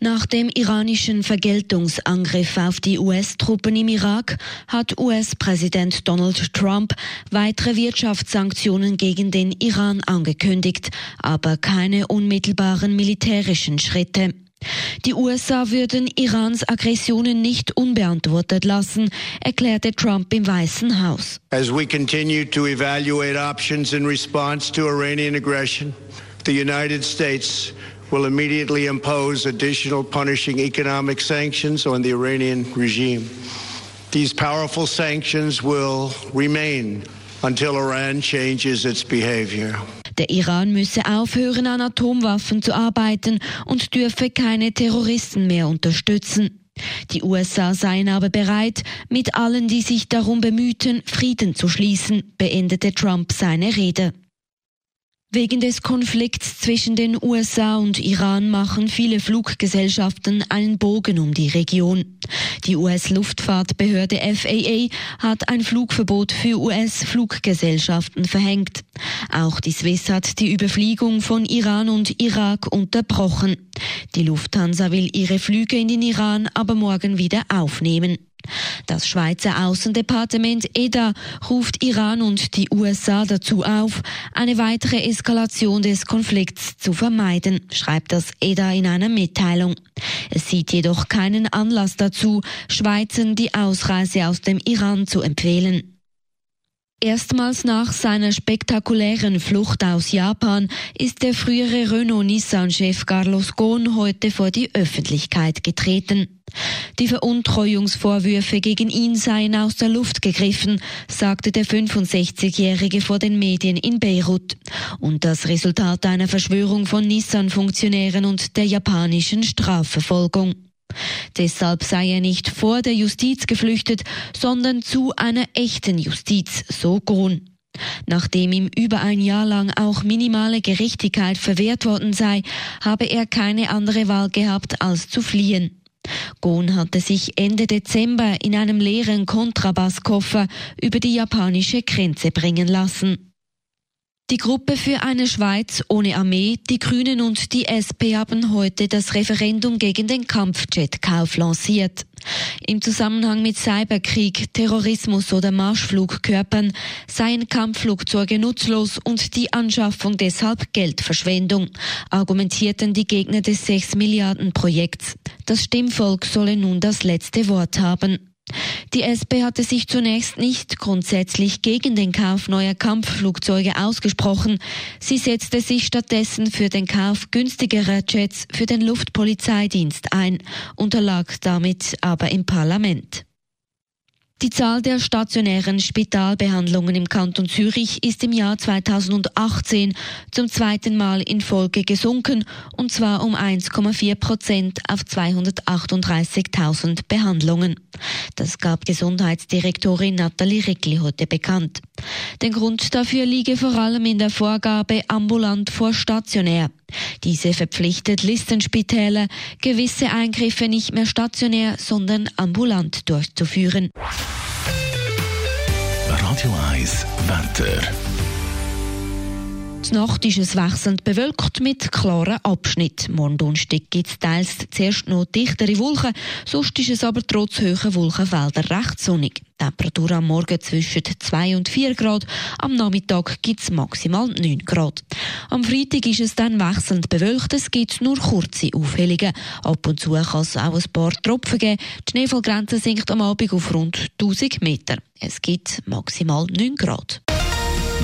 Nach dem iranischen Vergeltungsangriff auf die US-Truppen im Irak hat US-Präsident Donald Trump weitere Wirtschaftssanktionen gegen den Iran angekündigt, aber keine unmittelbaren militärischen Schritte. Die USA würden Irans Aggressionen nicht unbeantwortet lassen, erklärte Trump im Weißen Haus. As we continue to evaluate options in response to Iranian aggression, the United States will immediately impose additional punishing economic sanctions on the Iranian regime. These powerful sanctions will remain until Iran changes its behavior. Der Iran müsse aufhören, an Atomwaffen zu arbeiten und dürfe keine Terroristen mehr unterstützen. Die USA seien aber bereit, mit allen, die sich darum bemühten, Frieden zu schließen, beendete Trump seine Rede. Wegen des Konflikts zwischen den USA und Iran machen viele Fluggesellschaften einen Bogen um die Region. Die US-Luftfahrtbehörde FAA hat ein Flugverbot für US-Fluggesellschaften verhängt. Auch die Swiss hat die Überfliegung von Iran und Irak unterbrochen. Die Lufthansa will ihre Flüge in den Iran aber morgen wieder aufnehmen. Das Schweizer Außendepartement EDA ruft Iran und die USA dazu auf, eine weitere Eskalation des Konflikts zu vermeiden, schreibt das EDA in einer Mitteilung. Es sieht jedoch keinen Anlass dazu, Schweizern die Ausreise aus dem Iran zu empfehlen. Erstmals nach seiner spektakulären Flucht aus Japan ist der frühere Renault-Nissan-Chef Carlos Ghosn heute vor die Öffentlichkeit getreten. Die Veruntreuungsvorwürfe gegen ihn seien aus der Luft gegriffen, sagte der 65-Jährige vor den Medien in Beirut. Und das Resultat einer Verschwörung von Nissan-Funktionären und der japanischen Strafverfolgung. Deshalb sei er nicht vor der Justiz geflüchtet, sondern zu einer echten Justiz, so Grun. Nachdem ihm über ein Jahr lang auch minimale Gerechtigkeit verwehrt worden sei, habe er keine andere Wahl gehabt, als zu fliehen. Gon hatte sich Ende Dezember in einem leeren Kontrabasskoffer über die japanische Grenze bringen lassen. Die Gruppe für eine Schweiz ohne Armee, die Grünen und die SP haben heute das Referendum gegen den Kampfjetkauf lanciert. Im Zusammenhang mit Cyberkrieg, Terrorismus oder Marschflugkörpern seien Kampfflugzeuge nutzlos und die Anschaffung deshalb Geldverschwendung, argumentierten die Gegner des 6 Milliarden Projekts. Das Stimmvolk solle nun das letzte Wort haben. Die SP hatte sich zunächst nicht grundsätzlich gegen den Kauf neuer Kampfflugzeuge ausgesprochen. Sie setzte sich stattdessen für den Kauf günstigerer Jets für den Luftpolizeidienst ein, unterlag damit aber im Parlament. Die Zahl der stationären Spitalbehandlungen im Kanton Zürich ist im Jahr 2018 zum zweiten Mal in Folge gesunken, und zwar um 1,4 Prozent auf 238.000 Behandlungen. Das gab Gesundheitsdirektorin Nathalie Rickli heute bekannt. Der Grund dafür liege vor allem in der Vorgabe ambulant vor stationär. Diese verpflichtet Listenspitäler, gewisse Eingriffe nicht mehr stationär, sondern ambulant durchzuführen. Radio 1 Wetter. Die Nacht ist es wechselnd bewölkt mit klaren Abschnitten. Morgen Donnerstag gibt es teils zuerst noch dichtere Wolken, sonst ist es aber trotz hoher Wolkenfelder recht sonnig. Temperatur am Morgen zwischen 2 und 4 Grad, am Nachmittag gibt es maximal 9 Grad. Am Freitag ist es dann wechselnd bewölkt, es gibt nur kurze Aufhellungen. Ab und zu kann es auch ein paar Tropfen geben. Die Schneefallgrenze sinkt am Abend auf rund 1000 Meter. Es gibt maximal 9 Grad.